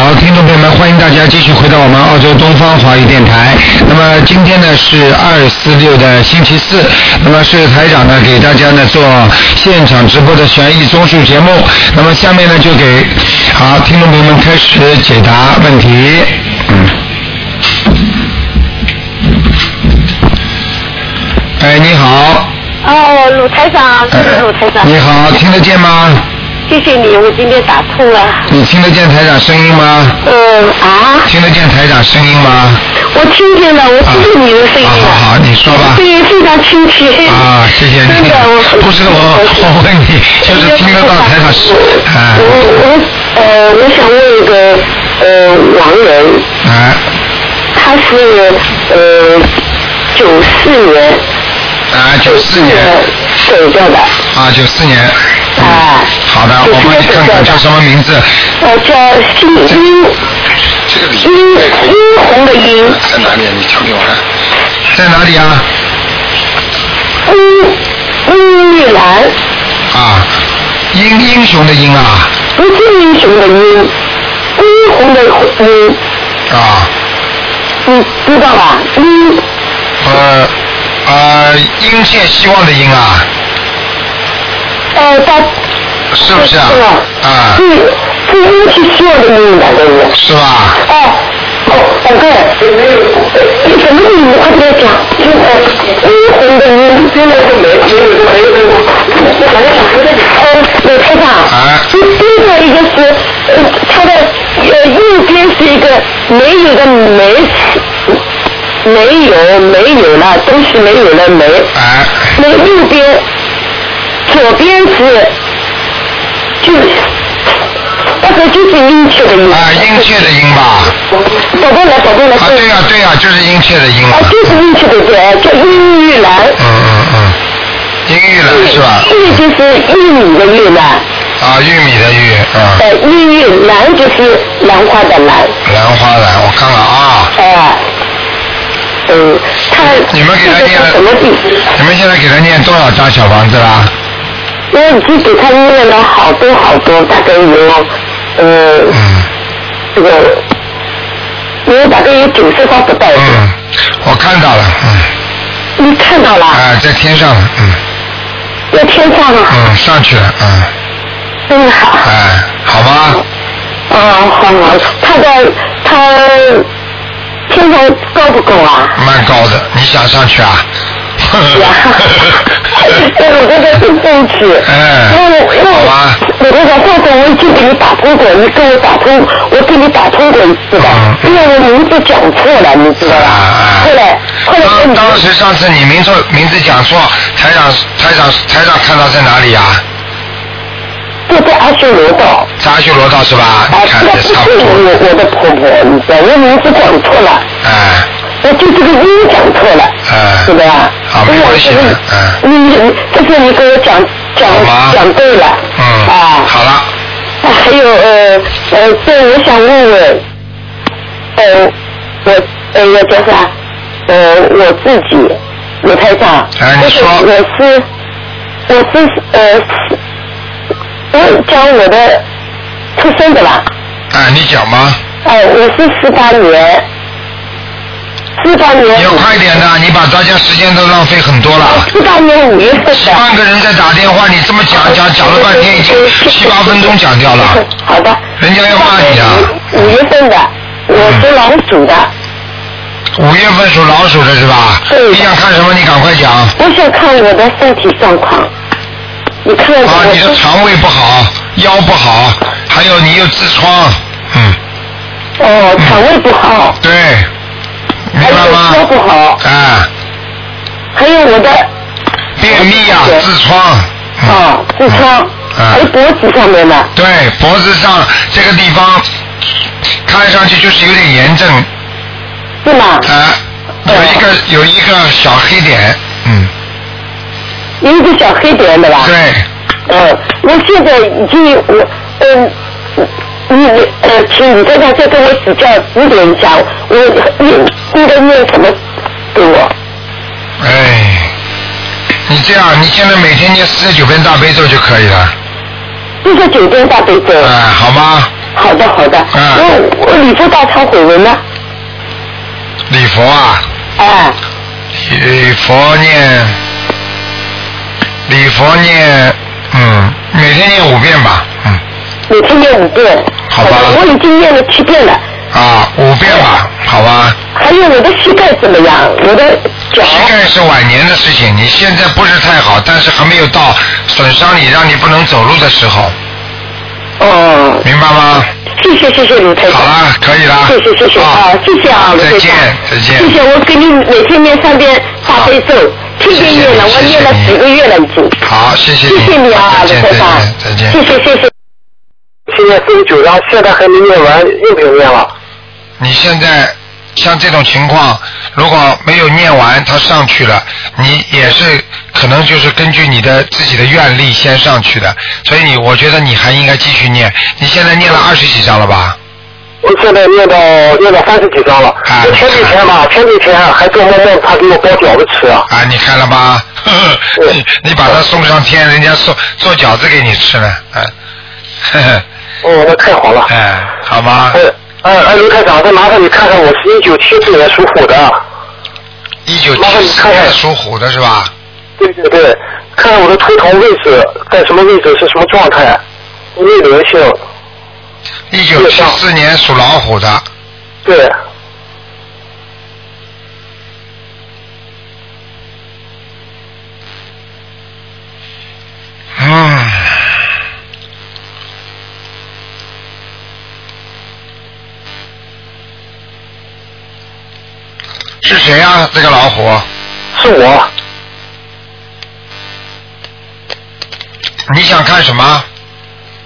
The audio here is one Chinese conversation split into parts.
好，听众朋友们，欢迎大家继续回到我们澳洲东方华语电台。那么今天呢是二四六的星期四，那么是台长呢给大家呢做现场直播的悬疑综述节目。那么下面呢就给好听众朋友们开始解答问题。嗯。哎，你好。哦，鲁台长，鲁台长。你好，听得见吗？谢谢你，我今天打通了。你听得见台长声音吗？嗯啊。听得见台长声音吗？我听见了，我听见你的声音了。好好，你说吧。声音非常亲切。啊，谢谢你。真的，我不是我，我问你，就是听得到台长声。啊。我我呃，我想问一个呃亡人。啊。他是呃九四年。啊，九四年。走掉的。啊，九四年。啊。好的，我帮你看看叫什么名字。呃，叫姓殷。殷殷红的殷。在哪里？你讲给我看。在哪里啊？殷殷玉兰。啊，英英雄的英啊。不是英雄的英，殷红的殷。啊。你知道吧？殷。呃呃，殷切希望的殷啊。呃，他。是不是啊？啊。是是殷切希望的殷两个人。是吧？哦，哦，宝贝，你什么名字？快点讲。殷红的殷，现在是没没有没有没有。我好像想说这里。哦，老太长。啊。第一个是，呃，它的呃右边是一个没有的没，没有没有了东西没有了没。啊。那个右边，左边是，就是。那个就是殷切的殷。啊，殷切的殷吧。宝贝来，宝贝来。啊，对呀对呀，就是殷切的殷。啊，就是殷切的对，叫殷玉兰。嗯嗯嗯，殷玉兰是吧？玉就是玉米的玉兰。啊，玉米的玉，啊。呃，玉玉兰就是兰花的兰。兰花兰，我看看啊。哎。嗯，他。你们给他念了什么地？你们现在给他念多少张小房子啦？我已经给他念了好多好多，大概有呃，嗯这个有大概有九十张不到。嗯，我看到了，嗯。你看到了？啊，在天上了，嗯。在天上了。嗯，上去了，嗯。真好。哎，好吗。啊，好好，他在他天上高不高啊？蛮高的，你想上去啊？呀，我这个是争取。哎。因为因为好吧我这个上次我已经给你打通过，你跟我打通，我给你打通过一次的嗯，因为我名字讲错了，你知道吧？啊后来后来我当当时上次你名错名字讲错，台长台长台长看到在哪里呀、就在阿修罗道。在阿修罗道是吧？啊，你看那不是这差不多。我我的婆婆，你知道，我名字讲错了，哎我就这个音讲错了，哎是吧？好没关系的嗯你你这次你给我讲讲讲对了，嗯，啊，好了，啊还有呃呃，对，我想问问，呃，我呃我叫啥？呃，我自己，卢台长，就是哎你说我是我是呃是，我讲我的出生的啦。哎，你讲吗，哎，我是四八年，四八年你要快点的，你把大家时间都浪费很多了。四八年五月份的。十万个人在打电话，你这么讲讲讲了半天，已经七八分钟讲掉了，好的。人家要骂你啊！五月份的，我属老鼠的，五月份属老鼠的是吧？对你想看什么？你赶快讲。我想看我的身体状况。你看看啊，你的肠胃不好，腰不好，还有你有痔疮，嗯，哦，肠胃不好，对，明还有白吗腰？不好，哎，还有我的便秘呀、对痔疮。嗯哦痔疮，啊还有脖子上面的，对，脖子上这个地方看上去就是有点炎症，是吗？啊，有一个有一个小黑点，嗯，有一个小黑点的吧？对，嗯，我现在已经我嗯。你你呃，请你在这再跟我指教指点一下，我应应该念什么给我？哎，你这样，你现在每天念四十九遍大悲咒就可以了，四十九遍大悲咒。哎，好吗？好好的好的。嗯我我礼佛大忏悔文呢？礼佛啊，哎，礼佛念，礼佛念，嗯，每天念五遍吧，嗯，每天念五遍。好吧我已经念了七遍了。啊，五遍吧，好吧。还有我的膝盖怎么样？我的脚。膝盖是晚年的事情，你现在不是太好，但是还没有到损伤你让你不能走路的时候，哦，明白吗？谢谢谢谢卢台长。好了，可以了。谢谢谢谢啊，谢谢啊，卢台长。再见再见谢谢，我给你每天念三遍大悲咒，天天念了，我念了几个月了已经。好，谢谢你。谢谢你啊，再见，再卢台长见，。再见。谢谢谢谢。现在四十九章，现在还没念完，又没有念了。你现在像这种情况，如果没有念完，他上去了，你也是可能就是根据你的自己的愿力先上去的，所以你我觉得你还应该继续念。你现在念了二十几章了吧？我现在念到念到三十几章了。啊我前几天吧，前几天还做梦梦他给我包饺子吃啊。啊，你看了吗？呵呵你你把他送上天，人家送做饺子给你吃呢，啊，呵 呵哦，那太好了。哎，好吗？哎哎哎，卢台长，再麻烦你看看，我是一九七四年属虎的。一九七四年属虎的是吧？对对对，看看我的秃头位置在什么位置，是什么状态，有没有灵性？一九七四年属老虎的，对，嗯。是谁呀、这个老虎？是我。你想看什么？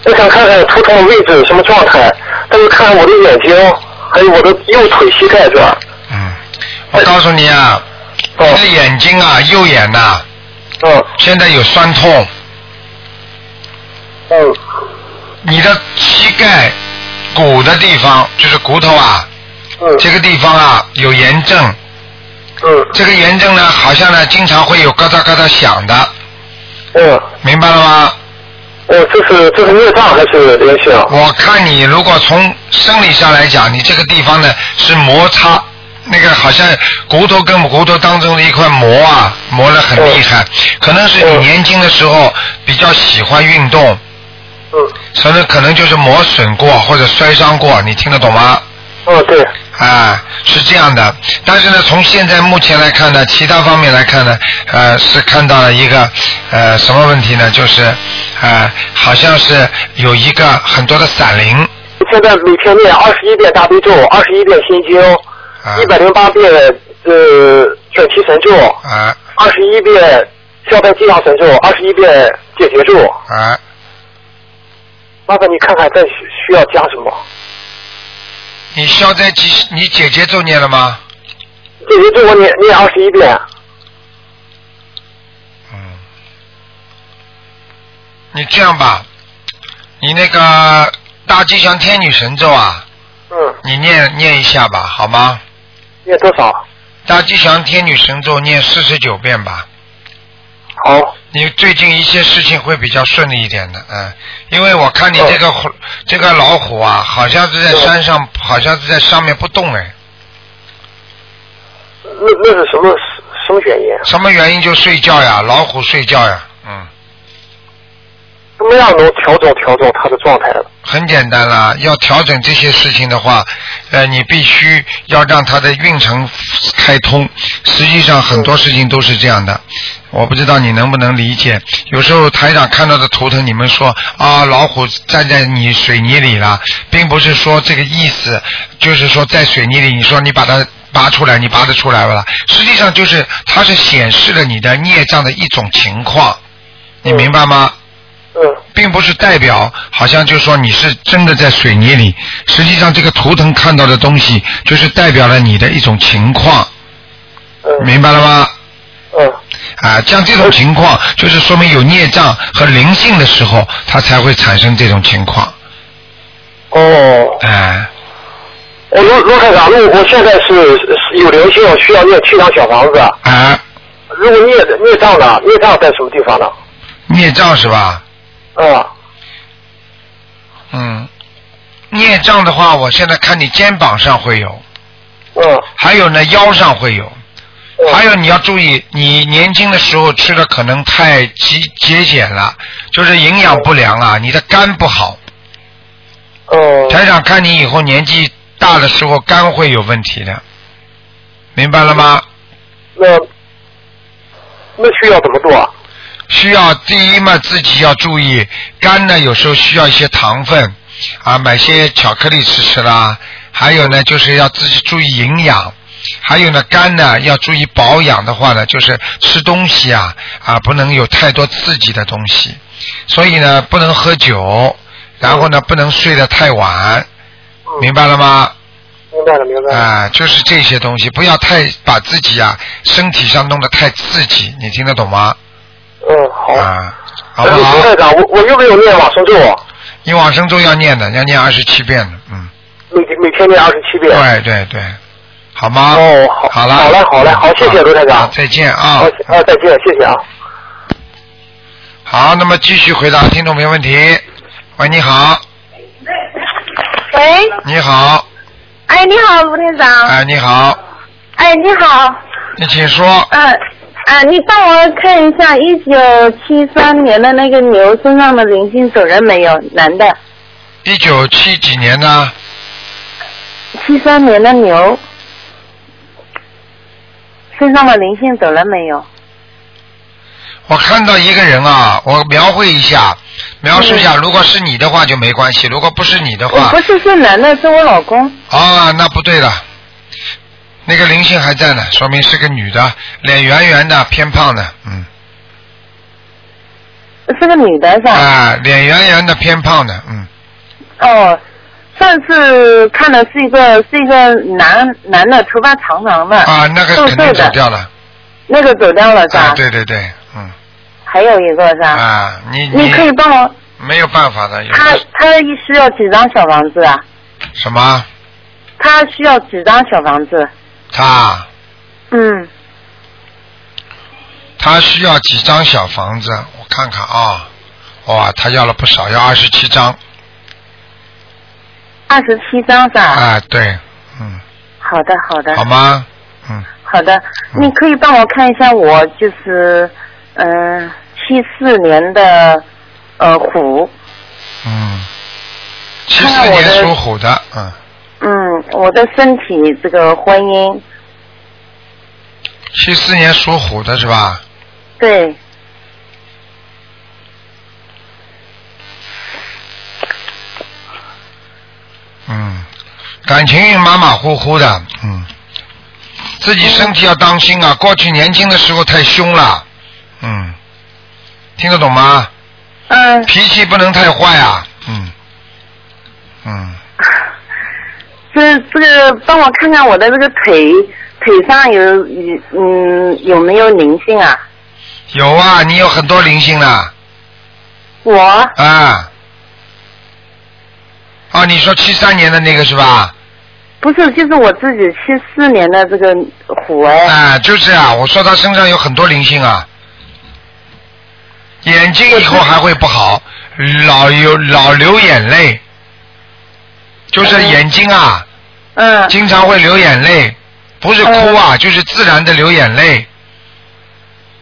我想看看图腾的位置什么状态，再就看看我的眼睛，还有我的右腿膝盖这儿。嗯，我告诉你啊，你哦的眼睛啊，右眼呐、嗯现在有酸痛，嗯你的膝盖骨的地方，就是骨头啊，嗯这个地方啊有炎症，嗯。这个炎症呢，好像呢经常会有嘎哒嘎哒响的，嗯，明白了吗？哦，这是这是孽障还是灵性？我看你如果从生理上来讲，你这个地方呢是摩擦，那个好像骨头跟骨头当中的一块膜啊，磨得很厉害，可能是你嗯年轻的时候比较喜欢运动，嗯。所以可能就是磨损过或者摔伤过，你听得懂吗？哦对，啊，是这样的，但是呢，从现在目前来看呢，其他方面来看呢，呃，是看到了一个呃什么问题呢？就是呃，好像是有一个很多的散灵，现在每天念二十一遍大悲咒，二十一遍心经，啊一百零八遍呃准提神咒，啊二十一遍消灾吉祥神咒，二十一遍解结咒。啊，麻烦你看看再需需要加什么？你消灾吉，你姐姐咒念了吗？姐姐咒我念念二十一遍。嗯，你这样吧，你那个大吉祥天女神咒啊，嗯，你念念一下吧，好吗？念多少？大吉祥天女神咒念四十九遍吧。好。你最近一些事情会比较顺利一点的，嗯，因为我看你这个虎、这个老虎啊，好像是在山上，好像是在上面不动哎，那那是什么什么原因？什么原因就睡觉呀？老虎睡觉呀，嗯，怎么样能调整调整他的状态？很简单啦，要调整这些事情的话，呃，你必须要让它的运程开通。实际上很多事情都是这样的，我不知道你能不能理解。有时候台长看到的图腾，你们说啊，老虎站在你水泥里了，并不是说这个意思，就是说在水泥里，你说你把它拔出来，你拔得出来不啦？实际上就是它是显示了你的孽障的一种情况，你明白吗？并不是代表好像就说你是真的在水泥里，实际上这个图腾看到的东西就是代表了你的一种情况，嗯明白了吗？嗯啊，像这种情况就是说明有孽障和灵性的时候，它才会产生这种情况。哦，哎，我卢卢台长，如果我现在是是有灵性，需要念七张小房子。啊，如果孽孽障呢？孽障在什么地方呢？孽障是吧？啊，嗯，孽孽障的话，我现在看你肩膀上会有，嗯还有呢腰上会有，嗯还有你要注意，你年轻的时候吃的可能太节节俭了，就是营养不良啊，你的肝不好。嗯台长看你以后年纪大的时候肝会有问题的，明白了吗？那那需要怎么做啊？需要第一嘛，自己要注意肝呢，有时候需要一些糖分啊，买些巧克力吃吃啦。还有呢，就是要自己注意营养。还有呢，肝呢要注意保养的话呢，就是吃东西啊啊，不能有太多刺激的东西。所以呢，不能喝酒，然后呢，不能睡得太晚，明白了吗？明白了，明白了。啊，就是这些东西，不要太把自己啊身体上弄得太刺激，你听得懂吗？嗯，好。啊，好那不好？卢台长，我我有没有念往生咒啊？你往生咒要念的，要念二十七遍的，嗯，每每天念二十七遍。对对对，好吗？哦，好，好了，好嘞，好嘞，好，谢谢卢台长。再见啊好，。啊，再见，谢谢啊。好，那么继续回答听众朋友问题。喂，你好，喂，你好，哎，你好，卢店长。哎，你好，哎，你好，你请说。嗯、啊，你帮我看一下一九七三年的那个牛身上的灵性走人没有？男的，一九七几年呢？七三年的牛身上的灵性走了没有？我看到一个人啊，我描绘一下，描述一下。如果是你的话就没关系，如果不是你的话我不，是是男的，是我老公。啊，那不对了。那个灵性还在呢，说明是个女的，脸圆圆的，偏胖的，嗯，是个女的是吧？啊，脸圆圆的，偏胖的，嗯，哦，上次看的是一个是一个男男的，头发长长的，啊，那个肯定，走掉了，那个走掉了是吧？啊，对对对，嗯，还有一个是吧？啊，你你可以帮我，没有办法的，有他的他需要几张小房子啊？什么？他需要几张小房子？他。嗯，他需要几张小房子？我看看啊，哇，他要了不少，要二十七张，二十七张是吧？啊，对，嗯，好的好的。好吗？嗯，好的，你可以帮我看一下我就是嗯七四年的呃虎，嗯，七四年属虎的，嗯，嗯，我的身体这个婚姻七四年属虎的是吧？对嗯，感情运马马虎虎的，嗯，自己身体要当心啊！过去年轻的时候太凶了，嗯，听得懂吗？嗯脾气不能太坏啊，嗯，嗯，这这个帮我看看我的这个腿腿上有有嗯有没有灵性啊？有啊，你有很多灵性了我啊。哦，你说七三年的那个是吧？不是，就是我自己七四年的这个虎哎。啊，就是啊，我说他身上有很多灵性啊，眼睛以后还会不好，老有老流眼泪，就是眼睛啊，嗯经常会流眼泪，不是哭啊，就是自然的流眼泪，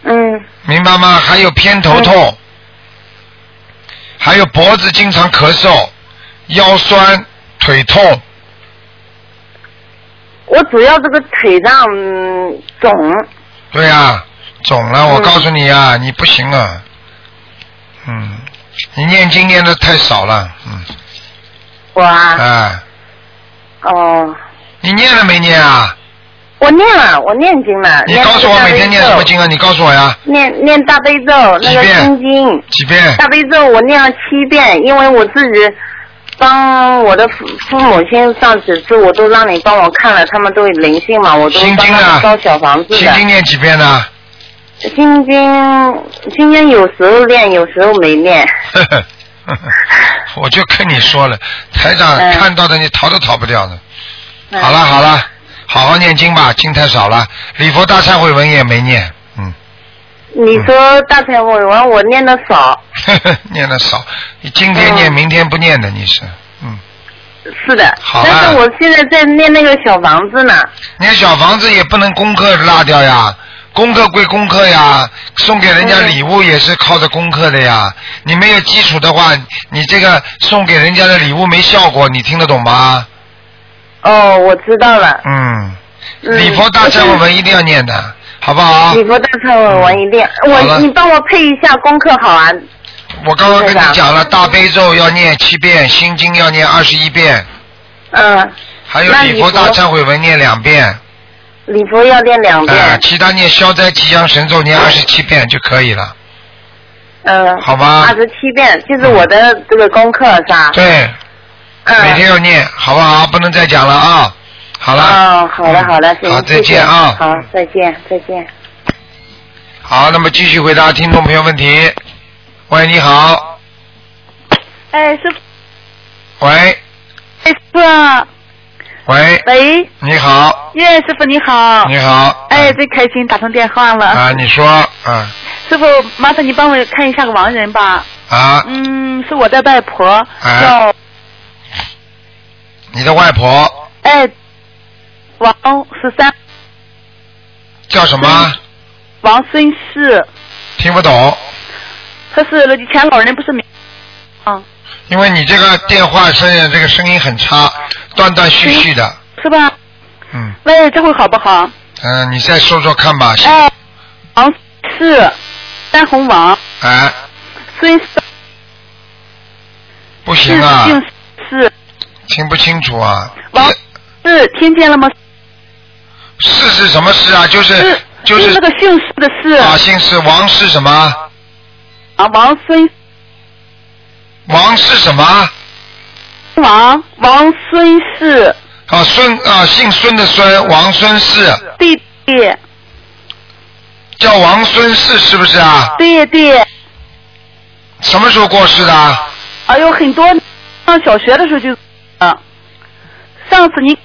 嗯。明白吗？还有偏头痛，还有脖子经常咳嗽，腰酸腿痛，我主要这个腿上嗯肿，对啊，肿了，我嗯告诉你啊，你不行啊，嗯，你念经念的太少了，嗯，我啊哎，哦，你念了没念啊？我念了，我念经了。你告诉我每天念什么经啊？啊？你告诉我呀，念念大悲咒，那个心经，几遍？大悲咒我念了七遍，因为我自己帮我的父父母亲上几次，我都让你帮我看了，他们都有灵性嘛，我都帮心经啊他们烧小房子的。心经念几遍呢？心经，心经有时候念，有时候没念。我就跟你说了，台长嗯看到的你逃都逃不掉的。嗯好了好了，好好念经吧，经太少了，礼佛大忏悔文也没念，嗯，你说大忏悔文我念的少，念的少，你今天念，嗯明天不念的，你是，嗯，是的。好但是我现在在念那个小房子呢。念小房子也不能功课落掉呀，功课归功课呀，送给人家礼物也是靠着功课的呀。你没有基础的话，你这个送给人家的礼物没效果，你听得懂吗？哦，我知道了。嗯，嗯礼佛大忏悔文一定要念的，好不好？礼佛大忏悔文一定，我你帮我配一下功课好啊。我刚刚跟你讲了，大悲咒要念七遍，心经要念二十一遍，嗯，还有礼佛礼佛大忏悔文念两遍，礼佛要念两啊、遍。其他念消灾吉祥神咒念二十七遍就可以了，嗯。好吧二十七遍，就是我的这个功课是吧？对，嗯。每天要念，好不好？不能再讲了啊！好了，哦，好的好的，行，好，再见啊！好，再见再见。好，那么继续回答听众朋友问题。喂，你好，哎，师傅，喂，哎，师傅啊，喂，喂，你好，叶师傅你好。你好，哎，真开心打通电话了。啊，你说，啊师傅，麻烦你帮我看一下个亡人吧。啊，嗯，是我的外婆，哎叫。你的外婆？哎。王十三。叫什么？王孙氏，听不懂，他是以前老人不是没，嗯，因为你这个电话声音这个声音很差，断断续续的，是吧？嗯。喂，这回好不好？嗯、你再说说看吧，哎，王是，单红王，哎，孙氏不行啊，姓氏，听不清楚啊，王是听见了吗？是是什么事啊？就是是就是那个姓氏的氏啊，姓氏王是什么？啊，王孙王是什么？王王孙氏啊，孙啊，姓孙的孙，王孙氏，弟弟，叫王孙氏是不是啊？对对，什么时候过世的？哎呦，很多上小学的时候就，啊，上次你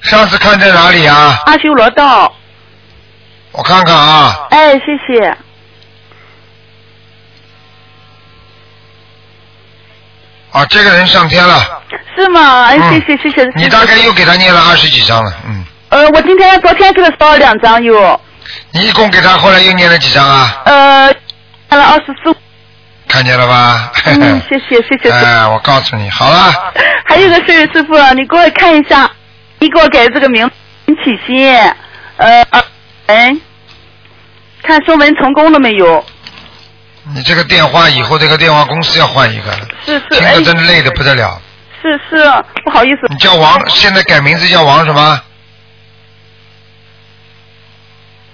上次看在哪里啊？阿修罗道，我看看啊，哎，谢谢，啊，这个人上天了，是吗？哎，嗯谢谢谢谢。你大概又给他念了二十几张了，嗯，呃，我今天昨天给他烧了两张又，你一共给他后来又念了几张啊？呃，看了二十四，看见了吧？嗯，谢谢谢谢。哎，我告诉你，好了，还有个事儿，师傅，你给我看一下，你给我改这个名字陈启新，呃，哎，看收文成功了没有？你这个电话以后这个电话公司要换一个了，是是，哎听着，真的累的不得了。是是，不好意思，你叫王，现在改名字叫王什么？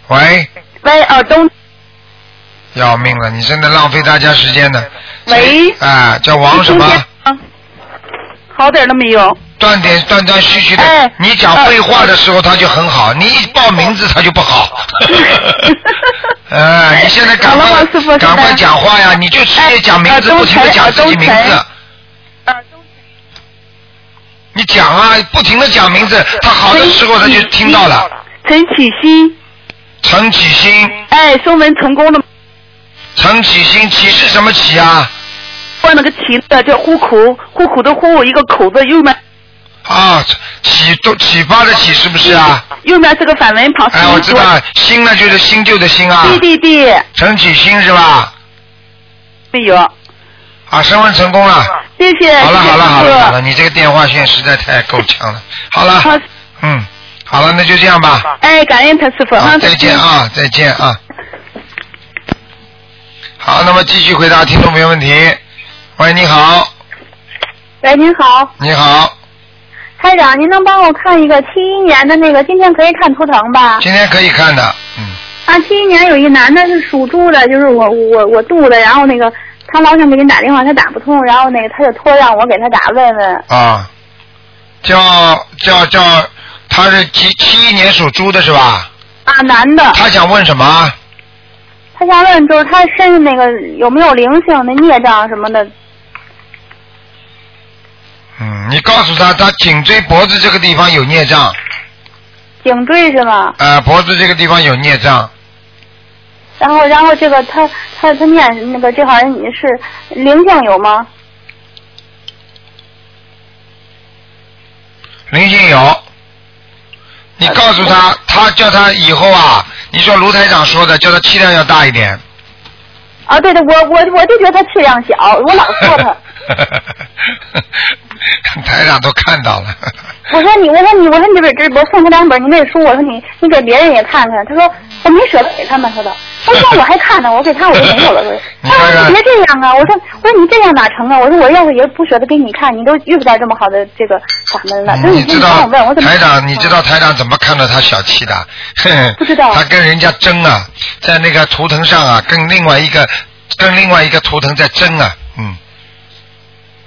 喂，喂，耳东，要命了，你真的浪费大家时间呢。喂啊，叫王什么？好点了没有？断点断断续续的。哎你讲废话的时候他就很好，你一报名字他就不好。哎，你现在赶快师傅赶快讲话呀！你就直接讲名字，哎不停的讲自己名字。你讲啊，不停的讲名字，他好的时候他就听到了。陈启新，陈启新，哎，收门成功了，陈启新，启是什么启啊？换了个启的叫户口，户口的户，一个口字，右面啊，启动启发的启是不是啊？右面是个反文旁，哎，我知道，新呢就是新旧的新啊。对对对，陈启新是吧？没有，啊，升温成功了。谢谢，好了好了好了好了，你这个电话线实在太够呛了。好了，好，嗯，好了，那就这样吧。哎，感恩他师傅，再见啊，再见啊。好，那么继续回答听众朋友问题。喂，你好，喂，你好，你好，台长，您能帮我看一个七一年的那个？今天可以看图腾吧？今天可以看的，嗯，啊，七一年有一男的是属猪的，就是我我我度的，然后那个他老想给你打电话，他打不通，然后那个他就托让我给他打问问。啊，叫叫叫，他是七七一年属猪的是吧？啊，男的，他想问什么？他想问就是他身上那个有没有灵性、那孽障什么的？嗯，你告诉他，他颈椎脖子这个地方有孽障，颈椎是吗？呃，脖子这个地方有孽障，然后然后这个他他他念那个这行人你是灵性有吗？灵性有。你告诉他，他叫他以后啊，你说卢台长说的，叫他气量要大一点。啊，对对，我我我就觉得他气量小，我老说他。台长都看到了。我说你，我说你，我说你这这我送他两本你那书，我说你你给别人也看看。他说我没舍得给他们，他说。他说我还看呢，我给他我就没有了。他说你别这样啊，我说我说你这样哪成啊？我说我要是也不舍得给你看，你都遇不到这么好的这个法门了。你知道台长，你知道嗯台长怎么看到他小气的？不知道他跟人家争啊，在那个图腾上啊，跟另外一个跟另外一个图腾在争啊，嗯。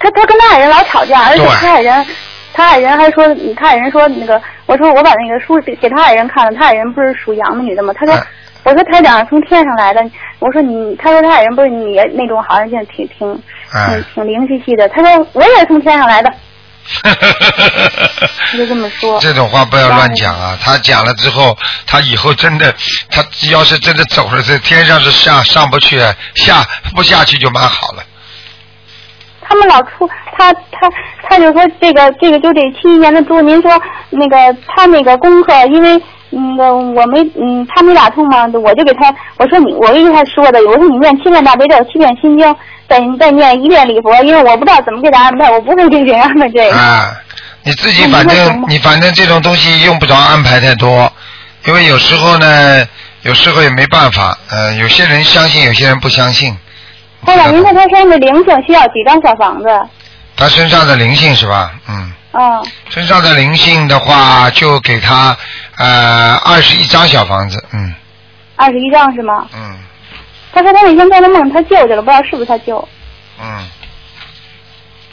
他他跟他爱人老吵架，而且他爱人，他爱人还说，他爱人说那个，我说我把那个书给给他爱人看了，他爱人不是属羊的女的吗？他说，哎我说台长从天上来的，我说你，他说他爱人不是你那种好像现在挺挺哎挺挺灵兮兮的，他说我也是从天上来的，他就这么说。这种话不要乱讲啊！他讲了之后，他以后真的，他要是真的走了，这天上是下上不去，下不下去就蛮好了。他们老出他他他就说这个这个就得七一年的猪，您说那个他那个功课，因为那个我没嗯他没打通嘛，我就给他我说你我跟他说的，我说你念七遍大悲咒，七遍心经，再再念一遍礼佛，因为我不知道怎么给他安排，我不会给人安排这个。啊，你自己反正你反正这种东西用不着安排太多，因为有时候呢，有时候也没办法，呃，有些人相信，有些人不相信。后来您说他身上的灵性需要几张小房子？他身上的灵性是吧？嗯，嗯，身上的灵性的话，就给他呃二十一张小房子，嗯二十一张是吗？嗯他说他那天做的梦他救去了，不知道是不是他救。嗯。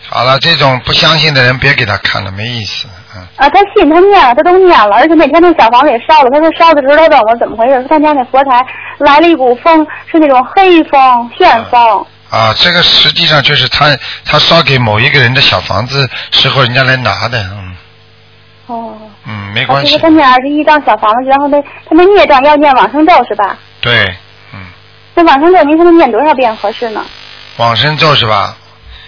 好了，这种不相信的人别给他看了，没意思。嗯，啊，他信他念了，他都念了，而且那天那小房子也烧了。他说烧的时候他问我怎么回事，说他家那佛台来了一股风，是那种黑风、旋风。啊，这个实际上就是他他烧给某一个人的小房子时候，人家来拿的，嗯哦，嗯，没啊，关系就是他，念二十一张小房子，然后他他那孽障要念往生咒是吧？对，嗯，那往生咒您说他念多少遍合适呢？往生咒是吧？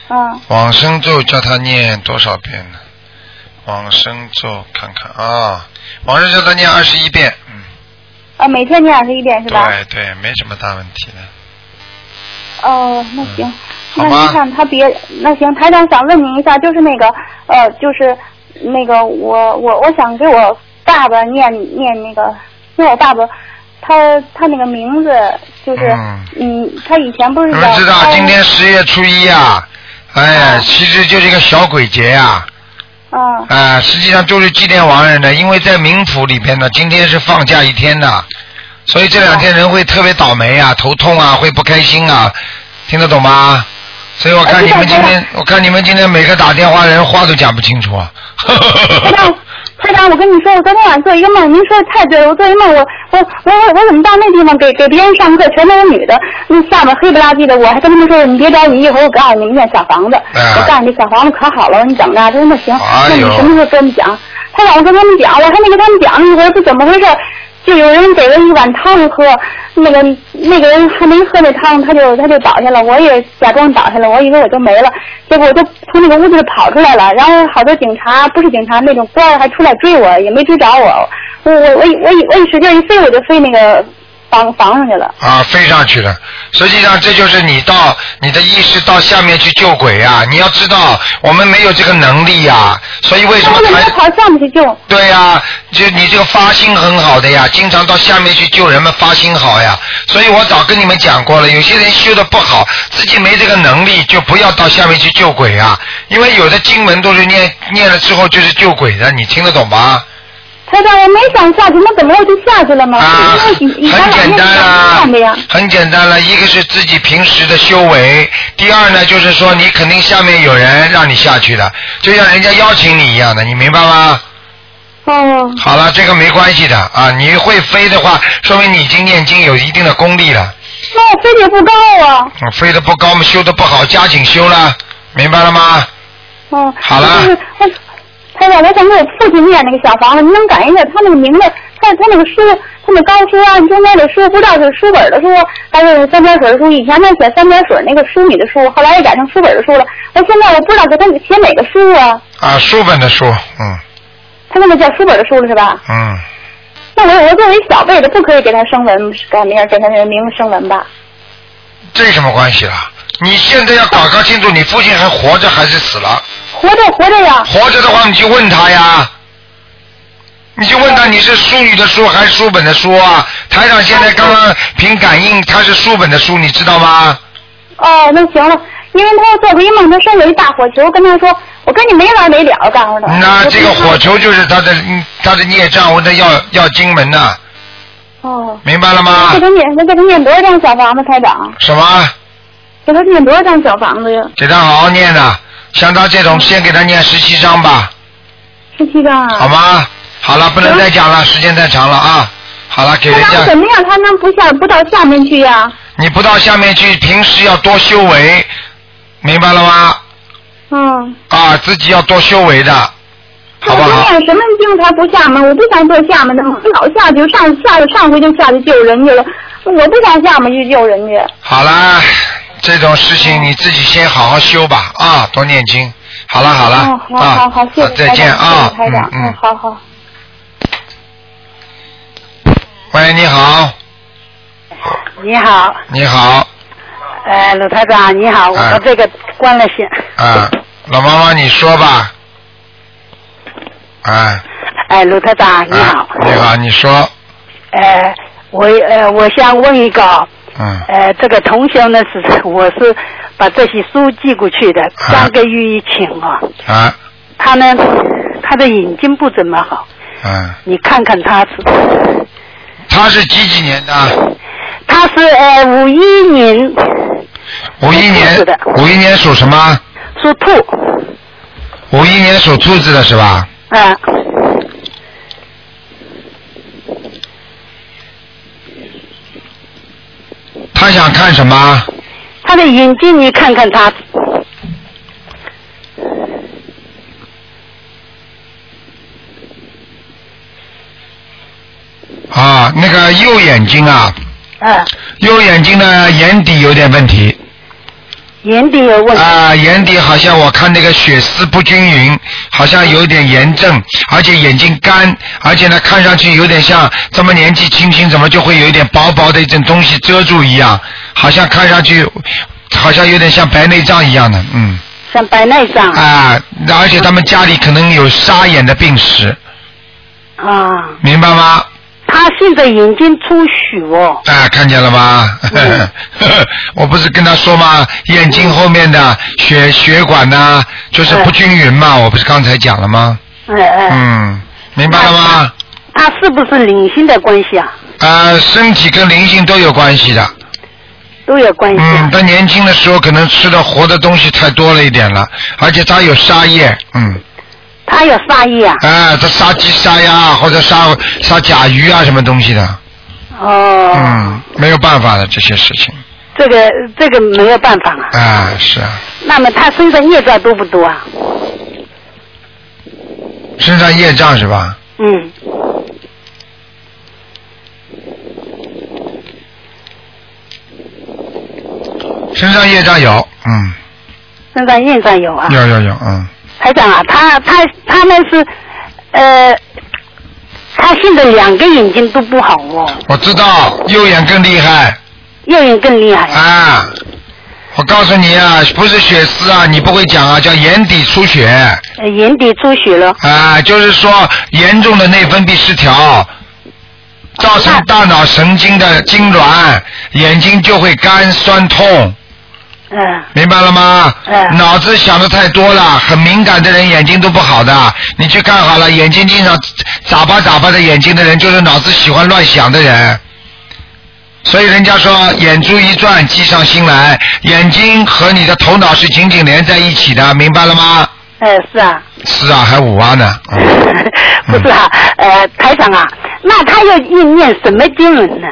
嗯，往生咒叫他念多少遍呢？往生咒看看。啊，往生咒他念二十一遍，嗯，啊，每天念二十一遍是吧？对对，没什么大问题的。哦，那行，嗯。那您看他别，那行，台长想问您一下，就是那个呃，就是那个我我我想给我爸爸念念那个，因为我爸爸他他那个名字就是嗯。嗯，他以前不是你叫们知道今天十月初一啊，哎呀，啊其实就是一个小鬼节啊，实际上就是祭奠亡人的，因为在冥府里边呢，今天是放假一天的，所以这两天人会特别倒霉啊，头痛啊，会不开心啊，听得懂吗？所以我看你们今天，我看你们今天每个打电话的人话都讲不清楚啊。台长，我跟你说，我昨天晚上做一个梦，您说的太对了。我做一梦，我我我我我怎么到那地方给给别人上课，全都是女的，那下面黑不拉几的，我还跟他们说，你别着急，一会儿我告诉你们念小房子。哎我告诉你，这小房子可好了，你等着。他说那行，哎那你什么时候跟我们讲？他让我跟他们讲，我还没跟他们讲呢，我说这怎么回事？就有人给了一碗汤喝，那个那个人还没喝那汤，他就他就倒下了，我也假装倒下了，我以为我就没了，结果我就从那个屋子里跑出来了，然后好多警察不是警察那种官还出来追我，也没追着我，我我我我我一使劲一飞我就飞那个房房上去了。啊，飞上去了。实际上，这就是你到你的意识到下面去救鬼啊！你要知道，我们没有这个能力呀、所以为什么台他为什么跑上面去救？对呀、就你这个发心很好的呀，经常到下面去救人们，发心好呀。所以我早跟你们讲过了，有些人修的不好，自己没这个能力，就不要到下面去救鬼啊。因为有的经文都是念念了之后就是救鬼的，你听得懂吗？台长，我没想下去，那怎么我就下去了嘛？啊，很简单啦看的呀。，很简单了。一个是自己平时的修为，第二呢就是说你肯定下面有人让你下去的，就像人家邀请你一样的，你明白吗？哦，好了，这个没关系的啊。你会飞的话，说明你已经念经有一定的功力了。那我飞得不高啊。嗯飞得不高嘛，修得不好，加紧修了，明白了吗？哦，好了就是我，台长，我想给我父亲念那个小房子，您能改一下他那个名字？他他那个书，他那高书啊，中间的书不知道是书本的书还是三点水的书。以前他写三点水那个书米的书，后来也改成书本的书了。我现在我不知道给他写哪个书啊。啊，书本的书，嗯，他那个叫书本的书了是吧？嗯，那我我作为小辈的，不可以给他升文改名，给他的名字升文吧？这有什么关系啦？你现在要搞搞清楚，你父亲还活着还是死了？活着活着呀，活着的话，你就问他呀，你就问他你是书女的书还是书本的书啊？台长现在刚刚凭感应，他是书本的书，你知道吗？哦，那行了，因为他做过一梦，他说有一大火球，跟他说，我跟你没完没了，告诉他。那这个火球就是他的嗯他的孽障，我得要要金门呐，哦，明白了吗给？他念，那给他念多少张小房子，台长？什么？给他念多少张小房子呀？给他好好念呐，像他这种，先给他念十七张吧，十七张啊。好吗？好了，不能再讲了，时间太长了啊。好了，给人台长怎么样？他能不下不到下面去呀、你不到下面去，平时要多修为，明白了吗？嗯。啊，自己要多修为的，好不？念什么经他不下门？我不想做下门的，我老下去上下上回就下去救人去了，我不想下门去救人去。好了，这种事情你自己先好好修吧，啊，多念经。好了好了，哦，好啊，好好，谢谢再见啊，嗯嗯。好好。喂，你好，你好，你好，呃，鲁台长，你好，哎我这个关了线。啊，老妈妈你说吧，啊，哎，鲁台长，你好。啊你好，你说，呃，我呃，我想问一个，嗯，呃，这个同学呢是 我是把这些书寄过去的，三个月以前啊，啊，他呢他的眼睛不怎么好，嗯，你看看他是，他是几几年的？他是呃五一年五一年是的，五一年属什么？属兔，五一年属兔子的是吧？啊、他想看什么？他的眼睛你看看他，啊，那个右眼睛啊，嗯、右眼睛的眼底有点问题眼底有问题，啊，眼底好像我看那个血丝不均匀，好像有点炎症，而且眼睛干，而且呢看上去有点像这么年纪轻轻，怎么就会有一点薄薄的一种东西遮住一样，好像看上去好像有点像白内障一样的，嗯，像白内障啊，而且他们家里可能有沙眼的病史，啊。明白吗？他现在眼睛出血哦，啊，看见了吗？我不是跟他说吗？眼睛后面的血血管呐、就是不均匀嘛。我不是刚才讲了吗？哎哎，嗯，明白了吗？他是不是灵性的关系啊？啊，身体跟灵性都有关系的。都有关系嗯啊，。他年轻的时候可能吃的活的东西太多了一点了，而且他有沙叶，嗯，他有杀意啊？啊，他杀鸡杀鸭或者杀杀甲鱼啊什么东西的，哦，嗯，没有办法的这些事情，这个这个没有办法啊。啊，是啊，那么他身上业障多不多啊？身上业障是吧？嗯，身上业障有，嗯，身上业障有啊。有有有，嗯，台长啊，他他他们是呃，他现在两个眼睛都不好哦，我知道右眼更厉害右眼更厉害。啊。我告诉你啊，不是血丝啊，你不会讲啊，叫眼底出血呃眼底出血了。啊，就是说严重的内分泌失调，造成大脑神经的痉挛，眼睛就会干酸痛，嗯、明白了吗？嗯脑子想的太多了，很敏感的人眼睛都不好的。你去看好了，眼睛经常眨巴眨巴的眼睛的人，就是脑子喜欢乱想的人。所以人家说眼珠一转，计上心来，眼睛和你的头脑是紧紧连在一起的，明白了吗？哎，是啊。是啊，还五啊呢。嗯 不是啊，呃，台长啊，那他要念念什么经文呢？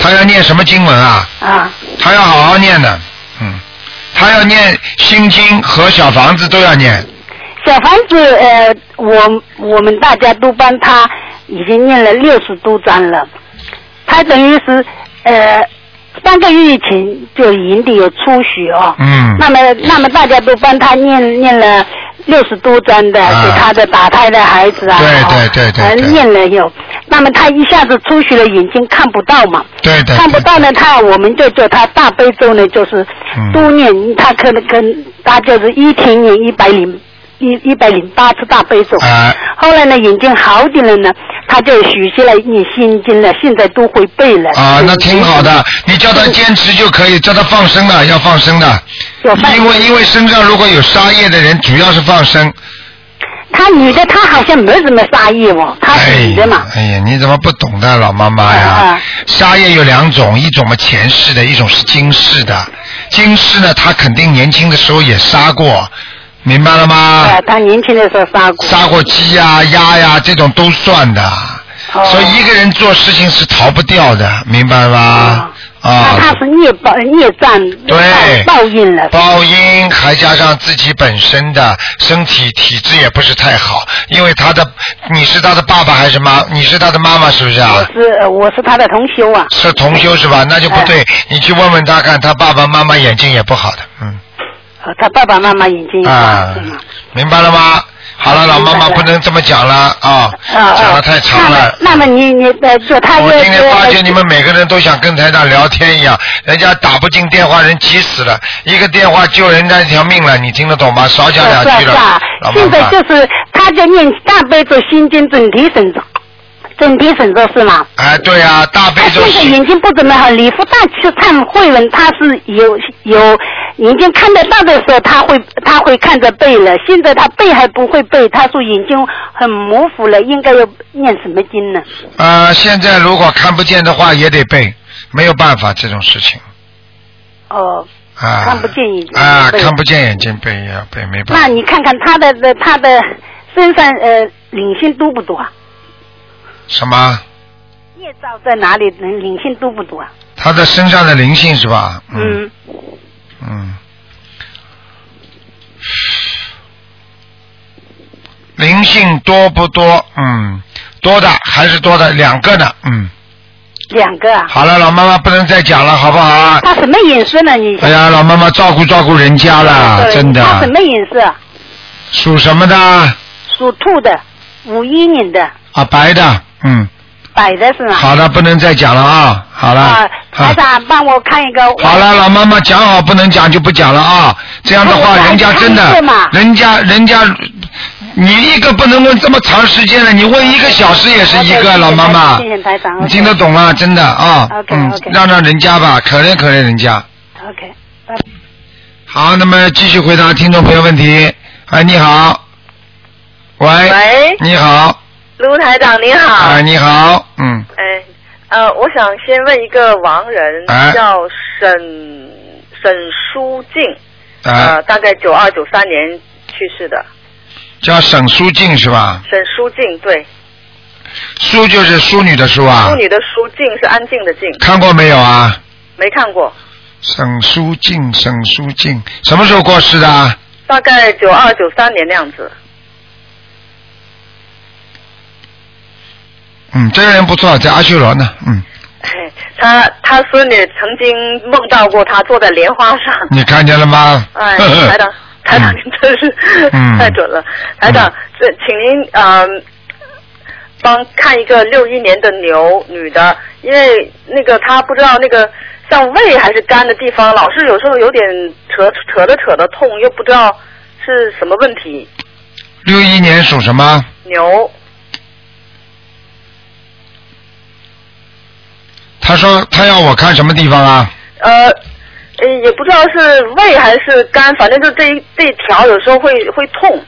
他要念什么经文啊？啊，他要好好念的，嗯，他要念心经和小房子都要念，小房子，呃，我我们大家都帮他已经念了六十多章了，他等于是呃三个月以前就营地有出血哦，嗯，那么那么大家都帮他念念了六十多张的，啊。给他的打胎的孩子啊，对对对对呃念了有，那么他一下子出血了，眼睛看不到嘛，对对，看不到呢，他我们就叫他大悲咒呢，就是嗯。多念，他可能跟他就是一天念一百零一一百零八次大悲咒。啊后来呢，眼睛好点了呢，他就许下了念心经了，现在都会背了。啊，那挺好的。你叫他坚持就可以，叫他放生了，要放生的。因为因为身上如果有杀业的人，主要是放生。他女的，她好像没什么杀业哦，她是女的嘛。哎呀，你怎么不懂的，老妈妈呀啊？杀业有两种，一种嘛前世的，一种是今世的。今世呢，他肯定年轻的时候也杀过，明白了吗？呃，他年轻的时候杀过。杀过鸡呀、鸭呀，这种都算的。哦所以一个人做事情是逃不掉的，明白吗？那啊。她是孽报孽障对报报应了。报应还加上自己本身的身体体质也不是太好，因为他的你是他的爸爸还是妈？你是他的妈妈是不是啊我？是呃我是他的同修啊。是同修是吧？那就不对，哎你去问问他看，他爸爸妈妈眼睛也不好的，嗯呃她爸爸妈妈眼睛也啊对吗？，明白了吗？好了，老妈妈不能这么讲了啊，啊讲的太长了。那么，你你呃，就他我今天发呃现你们每个人都想跟台长聊天一样，人家打不进电话，人急死了，一个电话救人家一条命了，你听得懂吗？少讲两句了现在。就是他在念大悲咒心经整体神咒，整体神咒是吗？哎，对啊，大悲他咒是现在眼睛不怎么好，礼佛大去看慧文，他是有有眼睛看得到的时候，他会他会看着背了。现在他背还不会背，他说眼睛很模糊了，应该要念什么经呢？呃，现在如果看不见的话也得背，没有办法这种事情哦，啊。看不见眼睛啊，背看不见眼睛背也要背，没办法。那你看看他的的他的身上呃领性多不多啊？什么？业障在哪里？灵灵性多不多啊？他的身上的灵性是吧？嗯，嗯。灵性多不多？嗯，多的还是多的，两个呢。嗯，两个啊。好了，老妈妈不能再讲了，好不好啊？他什么颜色呢？你哎呀，老妈妈照顾照顾人家了，真的。他什么颜色？属什么的？属兔的，五一年的，啊，白的。嗯，摆的是吗？好的，不能再讲了啊。好了。啊，台长帮我看一个。好了，老妈妈讲好不能讲就不讲了啊！这样的话，人家真的人家人家，你一个不能问这么长时间了，你问一个小时也是一个，老妈妈谢，谢台长。你听得懂吗？真的啊，OK，嗯 OK，让让人家吧，可怜可怜人家。？OK，好，那么继续回答听众朋友问题。哎，你好，喂，喂，你好，卢台长你好。哎，你好，嗯，哎，呃，我想先问一个亡人，哎叫沈沈书静，哎呃，，大概九二九三年去世的，叫沈淑静是吧？沈书静，对，淑就是淑女的淑啊淑，女的淑，静是安静的静，看过没有啊？没看过，沈淑静，沈淑静，什么时候过世的啊？大概九二九三年那样子。嗯，这个人不错，在阿修罗呢。嗯，嘿他他孙女曾经梦到过他坐在莲花上，你看见了吗？哎，台长，台长，您真是嗯太准了。台长，这请您嗯、帮看一个六一年的牛女的，因为那个她不知道那个像胃还是肝的地方，老是有时候有点扯扯着扯着痛，又不知道是什么问题。六一年属什么？牛，他说他要我看什么地方啊？呃。呃也不知道是胃还是肝，反正就这一这一条有时候会会痛。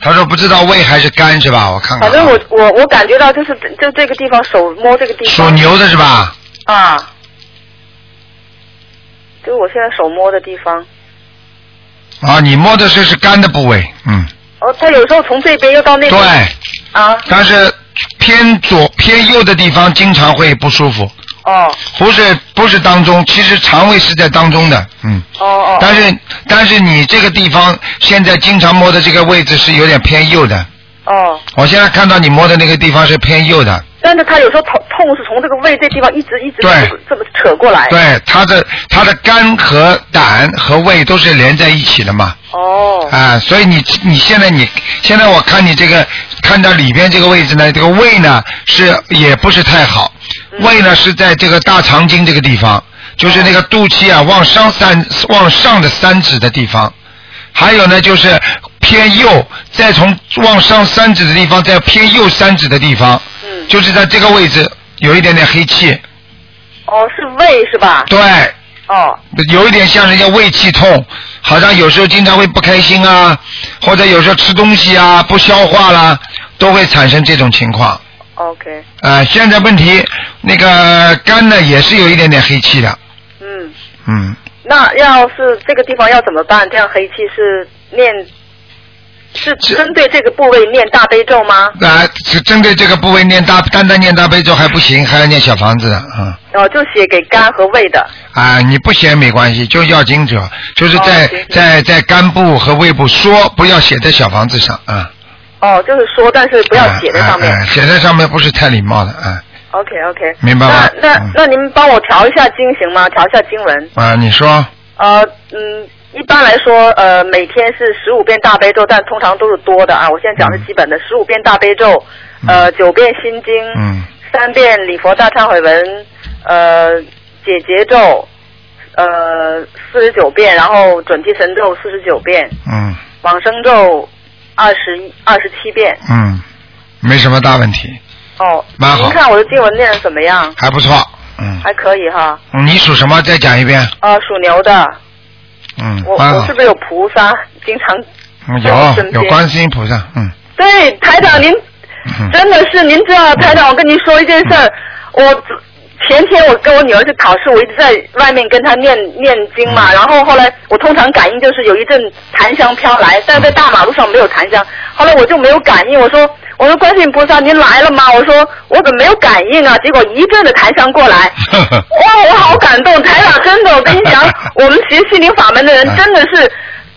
他说不知道胃还是肝是吧？我看看啊。反正我我我感觉到就是就这个地方手摸这个地方。属牛的是吧？啊，就是我现在手摸的地方。啊，你摸的是是肝的部位，嗯，哦，他有时候从这边又到那边。对，啊，但是偏左偏右的地方经常会不舒服，哦不是不是当中，其实肠胃是在当中的，嗯。哦哦。但是但是你这个地方现在经常摸的这个位置是有点偏右的，哦，我现在看到你摸的那个地方是偏右的，但是他有时候痛痛是从这个胃这地方一直一直对这么这么扯过来。对，他的他的肝和胆和胃都是连在一起的嘛。哦。啊，所以你你现在你现在我看你这个看到里边这个位置呢，这个胃呢是也不是太好，嗯胃呢是在这个大肠经这个地方，就是那个肚脐啊往上三往上的三指的地方，还有呢就是偏右，再从往上三指的地方再偏右三指的地方，嗯。就是在这个位置有一点点黑气，哦，是胃是吧？对。哦。有一点像人家胃气痛，好像有时候经常会不开心啊，或者有时候吃东西啊不消化啦，都会产生这种情况。OK。啊、现在问题那个肝呢也是有一点点黑气的，嗯。嗯，那要是这个地方要怎么办？这样黑气是念，是针对这个部位念大悲咒吗？啊、是针对这个部位念大，单单念大悲咒还不行，还要念小房子啊，嗯。哦，就写给肝和胃的。啊，你不写没关系，就要经者，就是在、在在肝部和胃部说，不要写在小房子上啊。哦，就是说，但是不要写在上面。啊啊啊写在上面不是太礼貌的啊 OK OK。明白吗那那、嗯那您帮我调一下经行吗？调一下经文。啊！你说呃嗯，一般来说，呃，每天是十五遍大悲咒，但通常都是多的啊。我现在讲的是基本的，十五遍大悲咒，呃，九遍心经，嗯三遍礼佛大忏悔文，呃，解结咒，呃，四十九遍，然后准提神咒四十九遍，嗯往生咒二十一二十七遍。嗯，没什么大问题，哦，蛮好您看我的经文念的怎么样？还不错。嗯，还可以哈。嗯你属什么？再讲一遍。呃，属牛的，嗯，我我是。不是有菩萨？经常有有观世音菩萨，嗯对台长您嗯真的是，您知道，台长，我跟您说一件事儿，我前天我跟我女儿去考试，我一直在外面跟她念念经嘛，然后后来我通常感应就是有一阵檀香飘来，但是在大马路上没有檀香，后来我就没有感应，我说我说观世音菩萨您来了吗？我说我怎么没有感应啊？结果一阵的檀香过来，哇，我好感动，台长真的，我跟你讲，我们学心灵法门的人真的是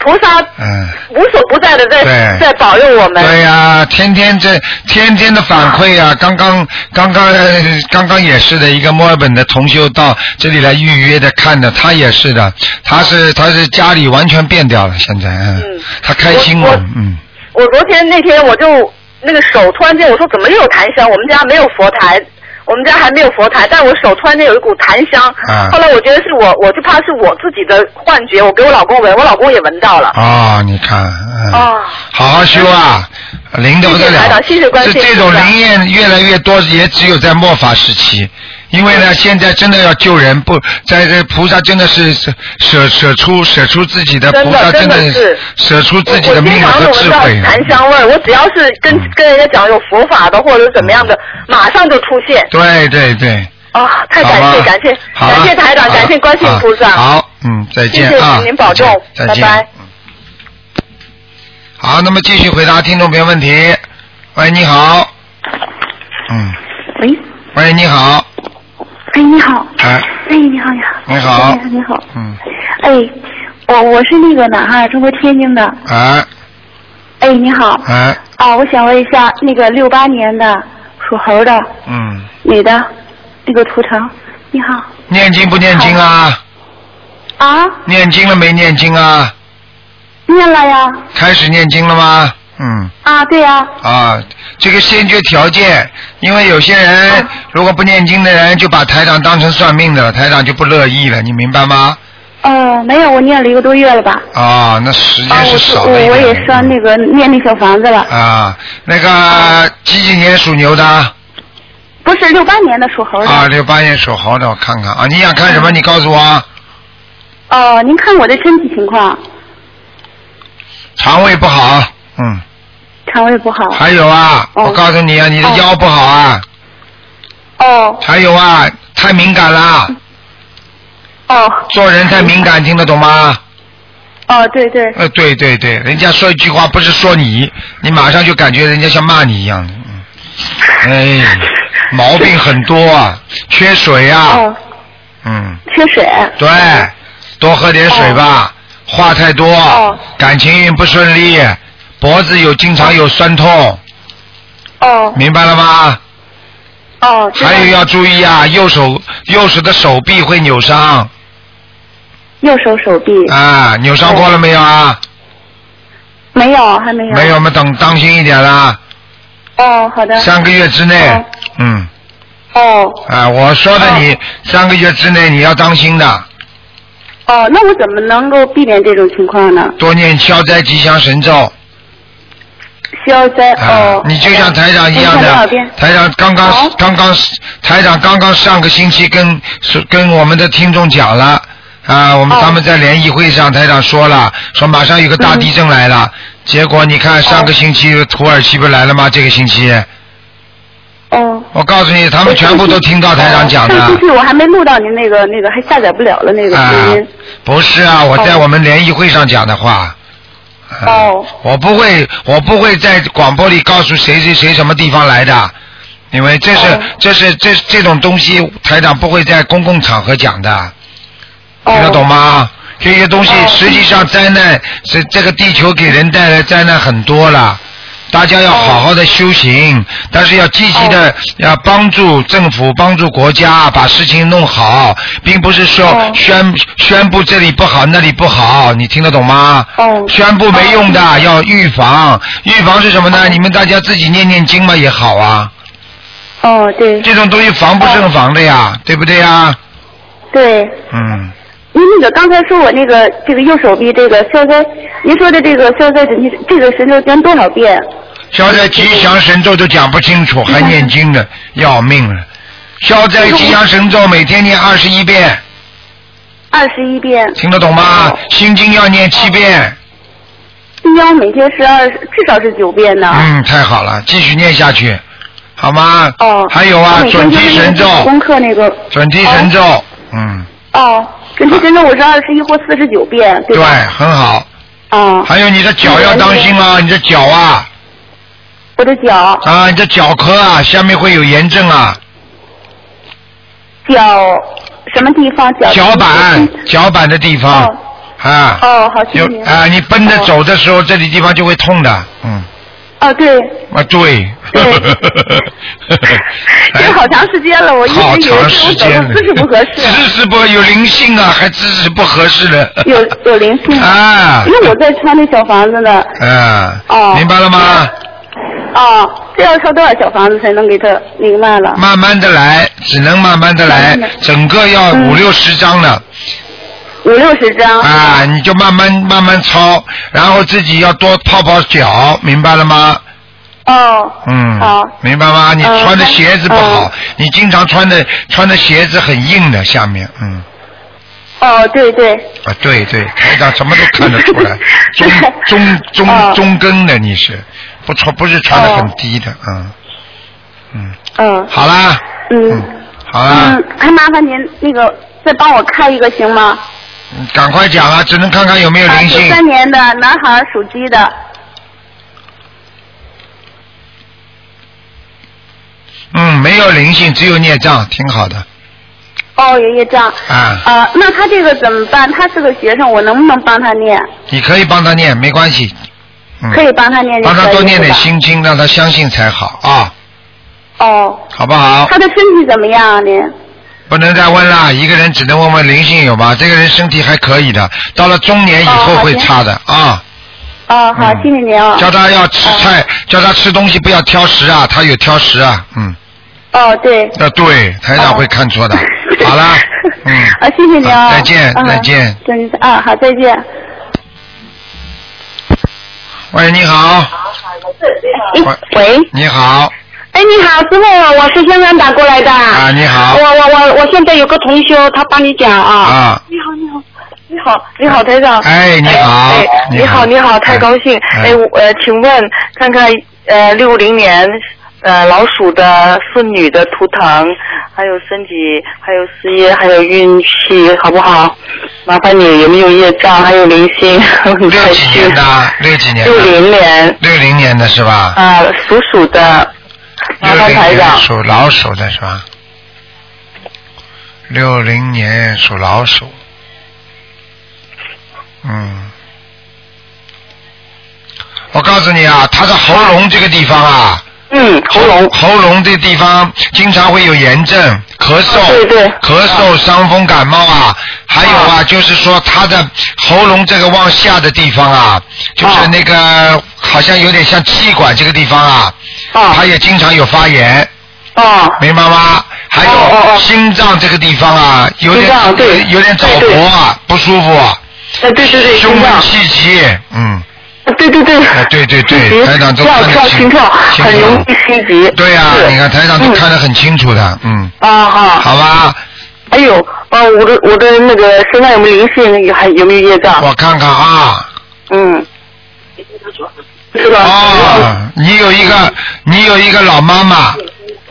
菩萨嗯。无所不在的在对在保佑我们。对呀、天天这天天的反馈啊，刚刚刚刚呃刚刚也是的，一个墨尔本的同修到这里来预约的看的，他也是的，他是他是家里完全变掉了，现在嗯嗯，他开心了嗯我昨天那天我就那个手突然间我说怎么又有檀香？我们家没有佛台，我们家还没有佛台，但我手突然间有一股檀香。啊后来我觉得是我，我就怕是我自己的幻觉，我给我老公闻，我老公也闻到了。哦，你看，嗯，哦好好修啊，灵的不得了谢谢台长，谢谢观世音这这种灵验越来越多，也只有在末法时期。因为呢，现在真的要救人，不在这菩萨真的是舍舍舍出舍出自己的菩萨，真的的是舍出自己的命和经常闻到智慧。檀香味儿，我只要是跟、嗯跟人家讲有佛法的或者怎么样的，马上就出现。对对对，啊，太感谢感谢感谢台长，感谢观世音菩萨。好，嗯，再见谢谢啊，您保重再见。拜拜嗯好，那么继续回答听众朋友问题。喂，你好。嗯，喂，喂，你好。哎，你好，哎，哎，你好，你好，你好。哎你好，嗯，哎，我我是那个哪哈，中国天津的，哎。哎，你好，哎，啊，我想问一下，那个六八年的属猴的嗯，女的，那个图腾，你好，念经不念经啊？啊，念经了没念经啊？念了呀，开始念经了吗？嗯。啊，对呀，啊，这个先决条件，因为有些人啊如果不念经的人，就把台长当成算命的了，台长就不乐意了，你明白吗？呃，没有，我念了一个多月了吧，啊，那时啊，间是少了一点。我我也算那个念那小房子了，啊，那个几几年属牛的？不是六八年的属猴的，啊，六八年属猴的，我看看啊，你想看什么？你告诉我。哦，您看我的身体情况，肠胃不好，嗯，肠胃不好，还有啊，哦。我告诉你啊，你的哦腰不好啊，哦。还有啊，太敏感了，哦。做人太敏感，听得懂吗？哦，对对，呃，对对对，人家说一句话不是说你，你马上就感觉人家像骂你一样。的，嗯，哎，毛病很多啊，缺水啊，哦，嗯，缺水，对，多喝点水吧，话太多，哦。感情运不顺利，脖子有经常有酸痛，哦明白了吗？哦，还有要注意啊，右手右手的手臂会扭伤右手手臂啊，扭伤过了没有啊？没有，还没有。没有，我们等当心一点啦，哦，好的。三个月之内哦，嗯，哦啊，我说的哦你三个月之内你要当心的，哦，那我怎么能够避免这种情况呢？多念消灾吉祥神咒。消灾啊哦。，你就像台长一样的，台长刚刚好刚刚台长刚刚上个星期跟是跟我们的听众讲了啊，我们哦他们在联谊会上，台长说了，说马上有个大地震来嗯了，结果你看上个星期土耳其不来了吗？这个星期，哦。我告诉你，他们全部都听到台长讲的。上星期我还没录到您那个那个，还下载不了了那个啊录音。，不是啊，我在哦我们联谊会上讲的话。啊哦。我不会，我不会在广播里告诉谁谁谁什么地方来的，因为这是、哦。这是这这种东西，台长不会在公共场合讲的，听得懂吗？这些东西哦。实际上灾难，这这个地球给人带来灾难很多了。大家要好好的修行，但是要积极的要帮助政府、帮助国家把事情弄好，并不是说哦宣宣布这里不好那里不好，你听得懂吗？哦宣布没用的，要预防。预防是什么呢？你们大家自己念念经嘛也好啊。哦，对这种东西防不胜防的呀，对不对呀？对。嗯，您那个刚才说我那个这个右手臂这个消灾，您说的这个消灾神这个神咒念多少遍？消灾吉祥神咒都讲不清楚，还念经呢，要命了。消灾吉祥神咒每天念二十一遍，二十一遍。听得懂吗？哦心经要念七遍。心经每天是二十，至少是九遍呢。嗯，太好了，继续念下去，好吗？哦。还有啊我，每准天就是提神咒，功课那个。准提神咒，嗯，哦，准提神咒我是二十一或四十九遍，对对，很好。啊。还有你的脚要当心啊，你的脚啊，我的脚。啊，你的脚壳啊，下面会有炎症啊，脚什么地方？脚脚板脚板的地方。哦。啊，哦，好，谢有谢。您。啊，你奔着哦走的时候，这里地方就会痛的，嗯，哦，对，啊对，对 这个好长时间了，我一好直以为长是我走时间姿势不合适，姿势不有灵性啊，还姿势不合适的，有有灵性。啊因为我在穿那小房子呢。啊，哦明白了吗？哦，这要抄多少小房子才能给他明白了？慢慢的来，只能慢慢的来慢慢，地整个要嗯五六十张呢。五六十张。啊，你就慢慢慢慢抄，然后自己要多泡泡脚，明白了吗？哦。嗯。好。明白吗？你嗯穿的鞋子不好，嗯你经常穿的穿的鞋子很硬的，下面，嗯，哦，对对。啊，对对，台长什么都看得出来，中中中哦中跟的你是，不穿不是穿的很哦低的，嗯嗯，嗯。好啦，嗯。好啦，嗯，还麻烦您那个再帮我看一个行吗？嗯赶快讲啊，只能看看有没有啊，灵性。九三年的男孩，属鸡的。嗯，没有灵性，只有孽障，挺好的。哦，有业障。啊，啊，那他这个怎么办？他是个学生，我能不能帮他念？你可以帮他念，没关系。嗯。可以帮他念帮他多念点心经，让他相信才好啊，哦。好不好他？的身体怎么样啊？您？不能再问了，一个人只能问问灵性有吗？这个人身体还可以的，到了中年以后会差的啊。哦，好，嗯谢谢您啊。叫他要吃菜，叫他吃东西不要挑食啊，他有挑食啊，嗯，哦，对。那对，台长会看错的。好了，嗯，啊，谢谢你啊。再见啊再见。再见啊，好，再见。喂，你好，哎喂。你好，哎，你好，师傅，我是香港打过来的。啊，你好我，我我我现在有个同修，他帮你讲啊。啊，你好，你好，你好，你好，台长。哎，你好哎，你好你好，太高兴。哎哎，我呃，请问看看呃六零年呃老鼠的妇女的图腾，还有身体，还有事业，还有运气，好不好？麻烦你有没有业障，还有灵性？六几年。的？六几年的？六零年六零年的是吧？啊，属鼠的，麻六零年烦台长。属老鼠的是吧？六零年属老鼠，嗯，我告诉你啊，他的喉咙这个地方啊，嗯嗯，喉咙。喉咙的地方经常会有炎症、咳嗽、对对咳嗽、伤风感冒啊，还有啊，就是说他的喉咙这个往下的地方啊，就是那个好像有点像气管这个地方啊，他也经常有发炎。哦。明白吗？还有心脏这个地方啊，有点有点早搏啊，不舒服啊。哎，对对对，胸闷气急，嗯。对对对。哎，对对对，台长都跳跳看得清心跳清楚很容易心急。对呀、是你看台长都看得很清楚的，嗯。啊哈。好吧。还有，呃，我的我的那个身上有没有灵性？有还有没有业障？我看看啊。嗯。是吧？哦，你有一个，你有一个老妈妈。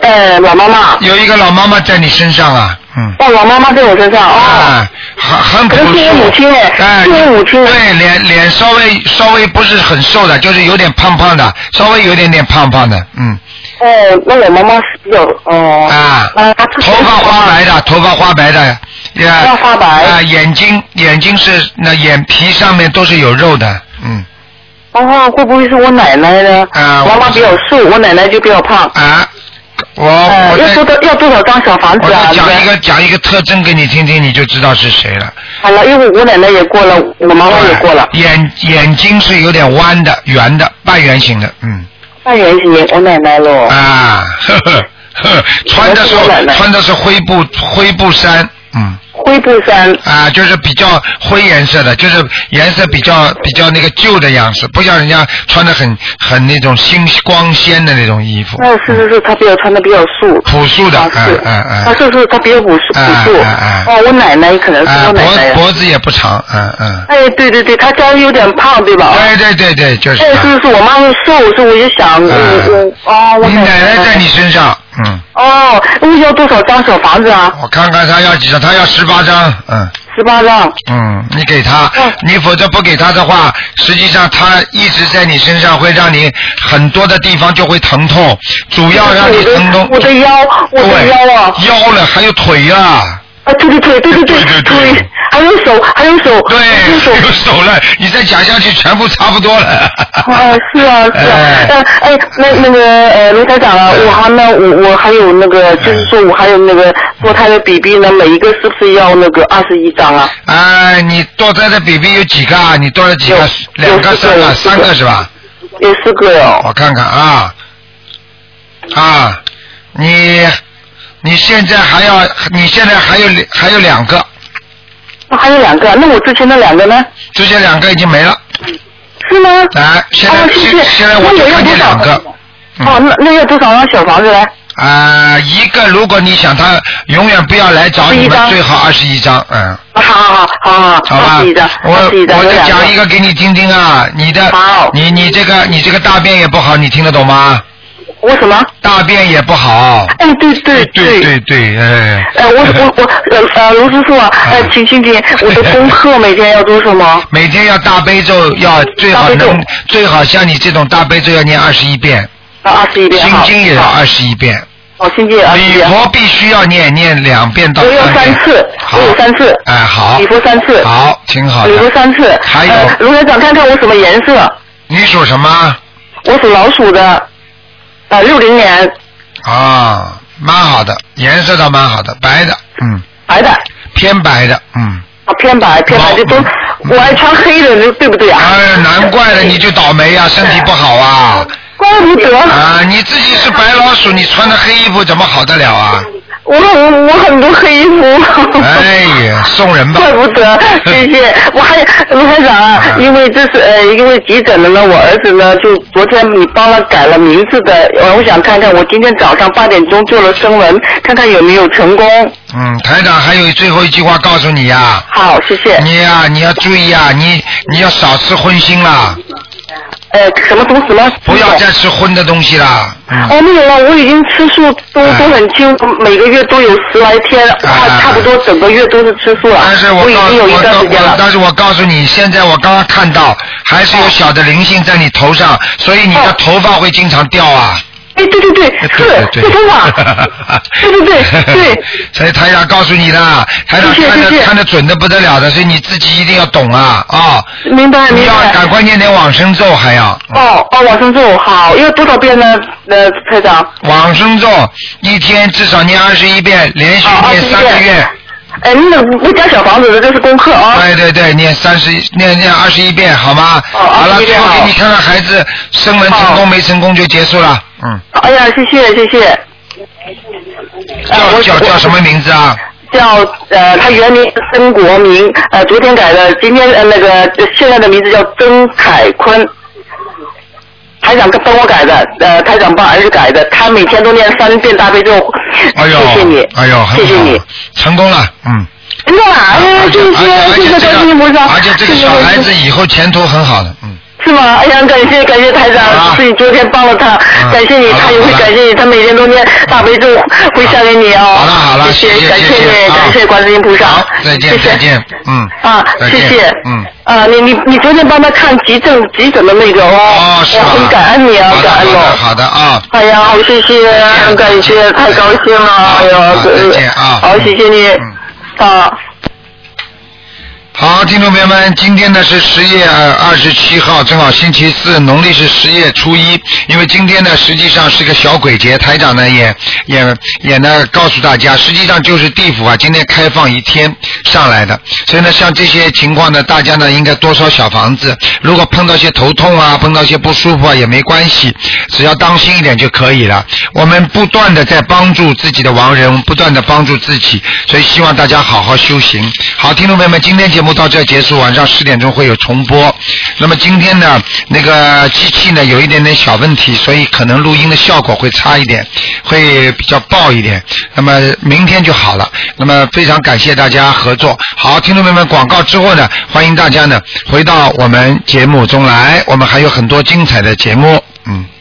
哎，老妈妈。有一个老妈妈在你身上啊，嗯。哦，老妈妈在我身上哦。哎，很很朴可能是我母。亲哎，哎，是我母亲。对，脸脸稍微稍微不是很瘦的，就是有点胖胖的，稍微有点点胖胖的，嗯。哦，那我妈妈是比较哦。啊。头发花白的，头发花白的，呀。头发花白啊，眼睛眼睛是那眼皮上面都是有肉的，嗯。哦，会不会是我奶奶呢？啊妈妈比较瘦，我奶奶就比较胖。啊。我呃我要多少要多少张小房子啊？我讲一个讲一个特征给你听听，你就知道是谁了。好了，因为我奶奶也过了，我妈妈也过了，眼眼睛是有点弯的，圆的，半圆形的，嗯。半圆形，我奶奶喽。啊，呵呵呵，穿的是穿的是灰布灰布衫，嗯。灰布衫。啊，就是比较灰颜色的，就是颜色比较比较那个旧的样式，不像人家穿的很很那种新光鲜的那种衣服。哦，是是是，他比较穿的比较素。朴素的，嗯嗯啊，嗯。是是，他比较朴素朴素。哦，我奶奶可能是啊，我奶奶脖。脖子也不长，嗯嗯。哎，对对对，他家里有点胖，对吧？对对对对，就是。哎，是是，我妈妈瘦，所以我就想，我我哦，我你奶奶在你身上，嗯，哦，那要多少张小房子啊？我看看他要几张，他要十八张，嗯。十八张。嗯，你给他，哦你否则不给他的话，实际上他一直在你身上，会让你很多的地方就会疼痛，主要让你疼痛。我的腰，我的腰啊。腰了，还有腿呀、啊，对对对对对对，腿，还有手，还有手，对，还有手了，你再讲下去，全部差不多了。啊，是啊，是啊，呃，哎，那那个呃，卢台长啊，我还呢，我我还有那个，就是说我还有那个堕胎的 BB 呢，每一个是不是要那个二十一张啊？哎，你堕胎的 BB 有几个啊？你堕了几个？两个、三个、三个是吧？有四个哟。我看看啊，啊，你你现在还要，你现在还有还有两个，那还有两个，那我之前的两个呢？之前两个已经没了。是吗？来，现在、哦，谢谢。现在我那就看我要多少见两个。哦，那那要多少张小房子来？啊、一个如果你想他永远不要来找你们，最好二十一张，嗯。好好好好好，好吧我我再讲一个给你听听啊，你的，你你这个你这个大便也不好，你听得懂吗？我什么？大便也不好。哎，对对对对对，哎。呃，我我我呃呃，卢师傅啊，呃，请请请，我的功课每天要做什么？每天要大悲咒，要最好能最好像你这种大悲咒要念二十一遍。啊，二十一遍。心好经也要二十一遍。哦，心经也二十一礼遍。佛必须要念念两遍到我有三次，我有三次。哎，好。礼佛三次。好，挺好的。礼佛三次。还有呃卢院长，看看我什么颜色？你属什么？我属老鼠的，呃，六零年，啊，蛮好的，颜色倒蛮好的，白的，嗯。白的。偏白的，嗯。啊，偏白，偏白，这都，我还穿黑的，对不对啊？哎，难怪了，你就倒霉呀、身体不好啊。怪不得。啊，你自己是白老鼠，你穿的黑衣服怎么好得了啊？我我我很多黑衣服。哎呀，送人吧。怪不得，谢谢。我还卢台长啊，因为这是呃，因为急诊的呢，我儿子呢就昨天你帮他改了名字的，呃我想看看我今天早上八点钟做了声纹，看看有没有成功。嗯，台长还有最后一句话告诉你呀、好，谢谢。你呀、你要注意啊、你你要少吃荤腥啦。呃，什么东西吗？不要再吃荤的东西啦。嗯。哦，没有了，我已经吃素都都很清，每个月都有十来天，差差不多整个月都是吃素了。但是我我已告经有一段时间了。我但是我告诉你，现在我刚刚看到，还是有小的灵性在你头上，所以你的头发会经常掉啊。哎，对对对，是对是台长，对 对对对。所以台长告诉你的，台长看的看的准的不得了的，所以你自己一定要懂啊啊！明白你要明白。赶快念点往生咒，还要哦哦，往生咒好，要多少遍呢？呃，台长。往生咒一天至少念二十一遍，连续哦念21三个月。哎，那个不加小房子的，这是功课啊。对对对，念三十念念二十一遍好吗？哦好了，21最后给你看看孩子生门成功没成功就结束了。嗯，哎呀，谢谢谢谢。叫叫叫什么名字啊？叫呃，他原名曾国明，呃，昨天改的，今天呃那个呃现在的名字叫曾凯坤。台长帮我改的，呃，台长帮儿子改的，他每天都念三遍大悲咒。哎呦，谢谢你，哎呦，谢谢你。成功了，嗯。成功了，哎呀，谢谢谢谢观世音菩萨，而且这个小孩子以后前途很好的，嗯。是吗？哎呀，感谢感谢台长，是你昨天帮了他，感谢你，他也会感谢你，他每天都念大悲咒，回向给你哦。好了好了，谢谢感谢你，感谢观世音菩萨。好，再见再见，嗯。啊，谢谢。嗯。啊，你你你昨天帮他看急诊急诊的那个哦，哦，我很感恩你啊，感恩哦。好的啊。哎呀，好谢谢，感谢，太高兴了，哎呀，再见啊。好，谢谢你。啊。好，听众朋友们，今天呢是十月二十七号，正好星期四，农历是十月初一。因为今天呢实际上是个小鬼节，台长呢也也也呢告诉大家，实际上就是地府啊今天开放一天上来的。所以呢，像这些情况呢，大家呢应该多烧小房子。如果碰到些头痛啊，碰到些不舒服啊，也没关系，只要当心一点就可以了。我们不断的在帮助自己的亡人，不断的帮助自己，所以希望大家好好修行。好，听众朋友们，今天节目到这结束，晚上十点钟会有重播。那么今天呢，那个机器呢有一点点小问题，所以可能录音的效果会差一点，会比较爆一点。那么明天就好了。那么非常感谢大家合作。好，听众朋友们，广告之后呢，欢迎大家呢回到我们节目中来，我们还有很多精彩的节目。嗯。